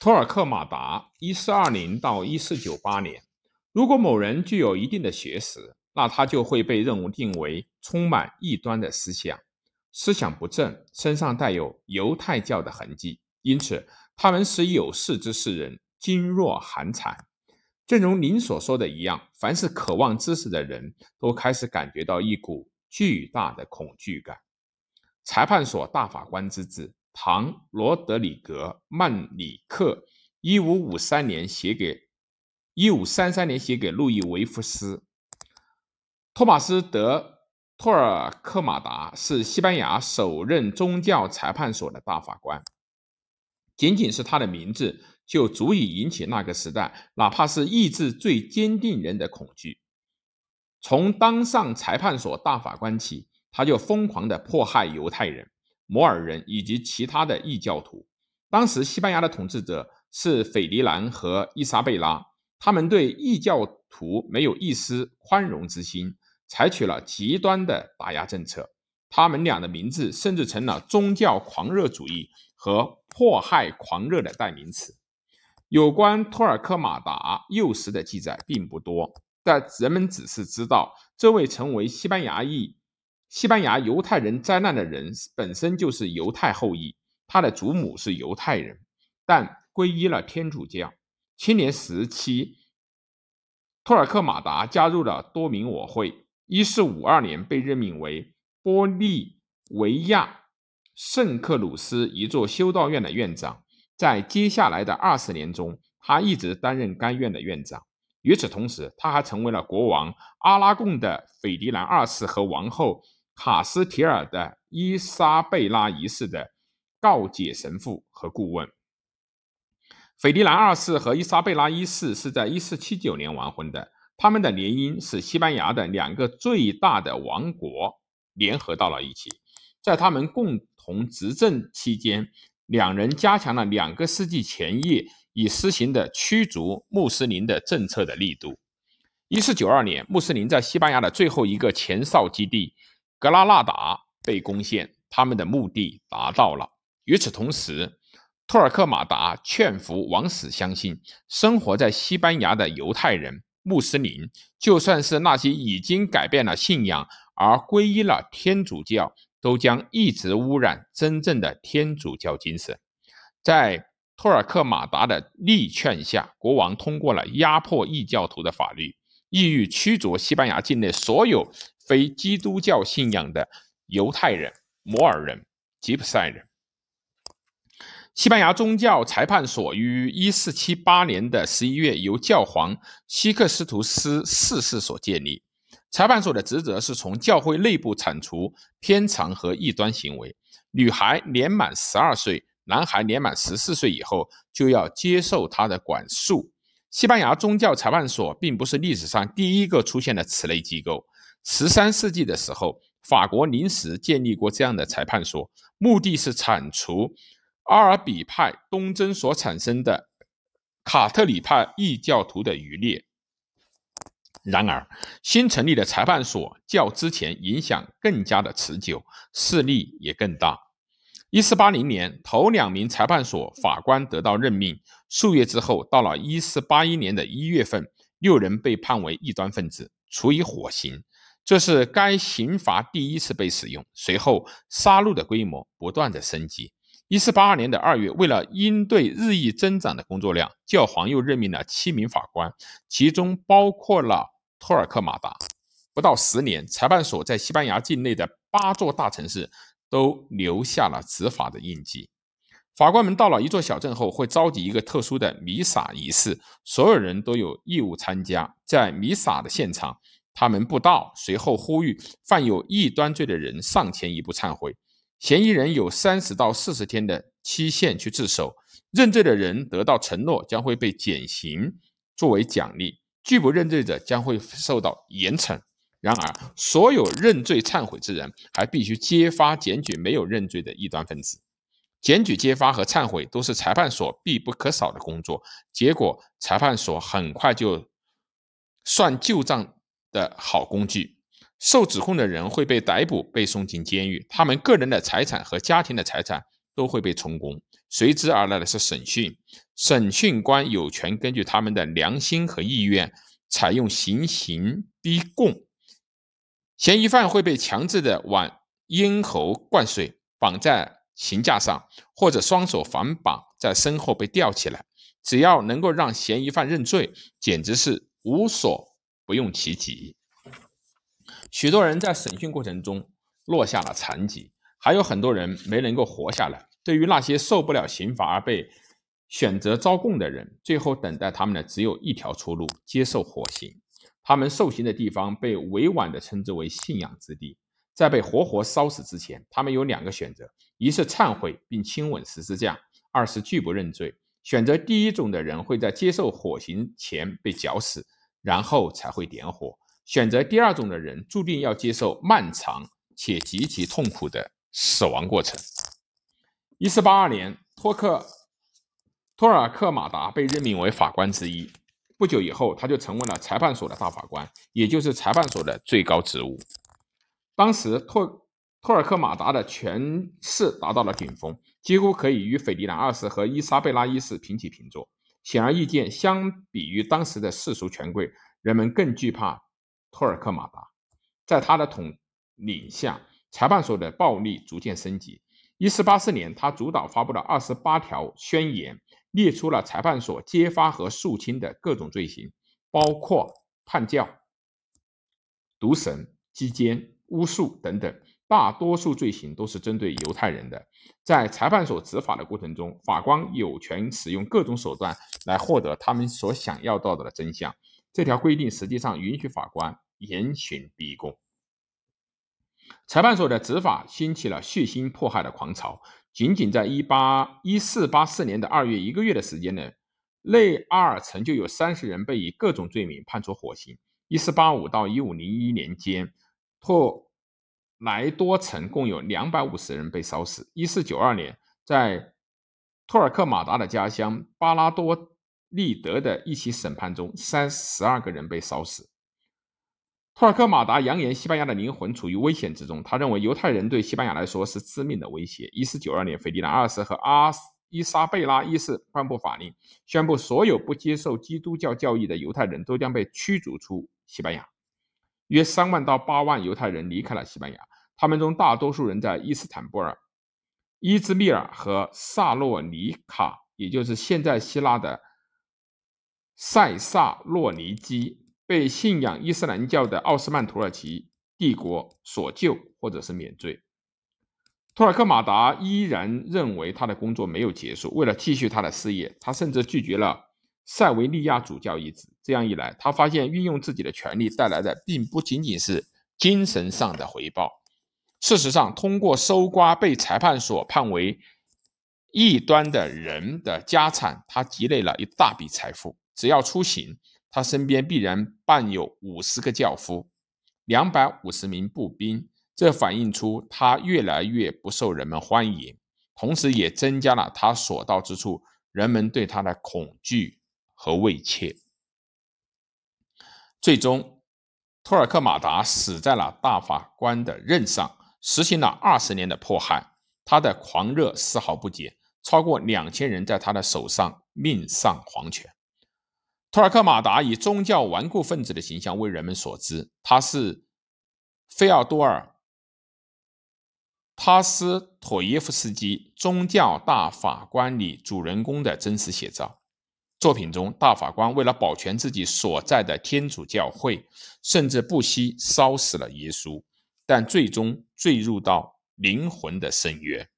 托尔克马达（一四二零到一四九八年），如果某人具有一定的学识，那他就会被认定为充满异端的思想，思想不正，身上带有犹太教的痕迹，因此他们使有识之士人噤若寒蝉。正如您所说的一样，凡是渴望知识的人都开始感觉到一股巨大的恐惧感。裁判所大法官之治。唐罗德里格曼里克一五五三年写给一五三三年写给路易维夫斯。托马斯德托尔克马达是西班牙首任宗教裁判所的大法官。仅仅是他的名字就足以引起那个时代哪怕是意志最坚定人的恐惧。从当上裁判所大法官起，他就疯狂地迫害犹太人。摩尔人以及其他的异教徒，当时西班牙的统治者是斐迪南和伊莎贝拉，他们对异教徒没有一丝宽容之心，采取了极端的打压政策。他们俩的名字甚至成了宗教狂热主义和迫害狂热的代名词。有关托尔克马达幼时的记载并不多，但人们只是知道这位成为西班牙裔。西班牙犹太人灾难的人本身就是犹太后裔，他的祖母是犹太人，但皈依了天主教。青年时期，托尔克马达加入了多明我会。一四五二年被任命为玻利维亚圣克鲁斯一座修道院的院长。在接下来的二十年中，他一直担任该院的院长。与此同时，他还成为了国王阿拉贡的斐迪南二世和王后。卡斯提尔的伊莎贝拉一世的告解神父和顾问。斐迪南二世和伊莎贝拉一世是在1479年完婚的，他们的联姻使西班牙的两个最大的王国联合到了一起。在他们共同执政期间，两人加强了两个世纪前夜已施行的驱逐穆斯林的政策的力度。1492年，穆斯林在西班牙的最后一个前哨基地。格拉纳达被攻陷，他们的目的达到了。与此同时，托尔克马达劝服王室相信，生活在西班牙的犹太人、穆斯林，就算是那些已经改变了信仰而皈依了天主教，都将一直污染真正的天主教精神。在托尔克马达的力劝下，国王通过了压迫异教徒的法律，意欲驱逐西班牙境内所有。非基督教信仰的犹太人、摩尔人、吉普赛人。西班牙宗教裁判所于一四七八年的十一月由教皇西克斯图斯四世所建立。裁判所的职责是从教会内部铲除偏常和异端行为。女孩年满十二岁，男孩年满十四岁以后就要接受他的管束。西班牙宗教裁判所并不是历史上第一个出现的此类机构。十三世纪的时候，法国临时建立过这样的裁判所，目的是铲除阿尔比派东征所产生的卡特里派异教徒的余孽。然而，新成立的裁判所较之前影响更加的持久，势力也更大。一四八零年，头两名裁判所法官得到任命，数月之后，到了一四八一年的一月份，六人被判为异端分子，处以火刑。这是该刑罚第一次被使用。随后，杀戮的规模不断的升级。一四八二年的二月，为了应对日益增长的工作量，教皇又任命了七名法官，其中包括了托尔克马达。不到十年，裁判所在西班牙境内的八座大城市都留下了执法的印记。法官们到了一座小镇后，会召集一个特殊的弥撒仪式，所有人都有义务参加。在弥撒的现场。他们布道，随后呼吁犯有异端罪的人上前一步忏悔。嫌疑人有三十到四十天的期限去自首。认罪的人得到承诺将会被减刑作为奖励，拒不认罪者将会受到严惩。然而，所有认罪忏悔之人还必须揭发检举没有认罪的异端分子。检举揭发和忏悔都是裁判所必不可少的工作。结果，裁判所很快就算旧账。的好工具，受指控的人会被逮捕，被送进监狱，他们个人的财产和家庭的财产都会被充公。随之而来的是审讯，审讯官有权根据他们的良心和意愿，采用行刑逼供。嫌疑犯会被强制的往咽喉灌水，绑在刑架上，或者双手反绑在身后被吊起来。只要能够让嫌疑犯认罪，简直是无所不用其极。许多人在审讯过程中落下了残疾，还有很多人没能够活下来。对于那些受不了刑罚而被选择招供的人，最后等待他们的只有一条出路：接受火刑。他们受刑的地方被委婉地称之为“信仰之地”。在被活活烧死之前，他们有两个选择：一是忏悔并亲吻十字架；二是拒不认罪。选择第一种的人会在接受火刑前被绞死，然后才会点火；选择第二种的人注定要接受漫长且极其痛苦的死亡过程。一四八二年，托克托尔克马达被任命为法官之一。不久以后，他就成为了裁判所的大法官，也就是裁判所的最高职务。当时，托托尔克马达的权势达到了顶峰，几乎可以与斐迪南二世和伊莎贝拉一世平起平坐。显而易见，相比于当时的世俗权贵，人们更惧怕托尔克马达。在他的统领下，裁判所的暴力逐渐升级。一四八四年，他主导发布了二十八条宣言。列出了裁判所揭发和肃清的各种罪行，包括叛教、毒神、击奸、巫术等等。大多数罪行都是针对犹太人的。在裁判所执法的过程中，法官有权使用各种手段来获得他们所想要到的真相。这条规定实际上允许法官严刑逼供。裁判所的执法兴起了血腥迫害的狂潮。仅仅在一八一四八四年的二月一个月的时间内，内阿尔城就有三十人被以各种罪名判处火刑。一四八五到一五零一年间，托莱多城共有两百五十人被烧死。一四九二年，在托尔克马达的家乡巴拉多利德的一起审判中，三十二个人被烧死。托尔克马达扬言，西班牙的灵魂处于危险之中。他认为犹太人对西班牙来说是致命的威胁。一四九二年，斐迪南二世和阿伊莎贝拉一世颁布法令，宣布所有不接受基督教教义的犹太人都将被驱逐出西班牙。约三万到八万犹太人离开了西班牙，他们中大多数人在伊斯坦布尔、伊兹密尔和萨洛尼卡，也就是现在希腊的塞萨洛尼基。被信仰伊斯兰教的奥斯曼土耳其帝国所救，或者是免罪。托尔克马达依然认为他的工作没有结束。为了继续他的事业，他甚至拒绝了塞维利亚主教一职。这样一来，他发现运用自己的权力带来的并不仅仅是精神上的回报。事实上，通过搜刮被裁判所判为异端的人的家产，他积累了一大笔财富。只要出行。他身边必然伴有五十个轿夫，两百五十名步兵，这反映出他越来越不受人们欢迎，同时也增加了他所到之处人们对他的恐惧和畏怯。最终，托尔克马达死在了大法官的任上，实行了二十年的迫害，他的狂热丝毫不减，超过两千人在他的手上命丧黄泉。托尔克马达以宗教顽固分子的形象为人们所知，他是费奥多尔·塔斯妥耶夫斯基《宗教大法官》里主人公的真实写照。作品中，大法官为了保全自己所在的天主教会，甚至不惜烧死了耶稣，但最终坠入到灵魂的深渊。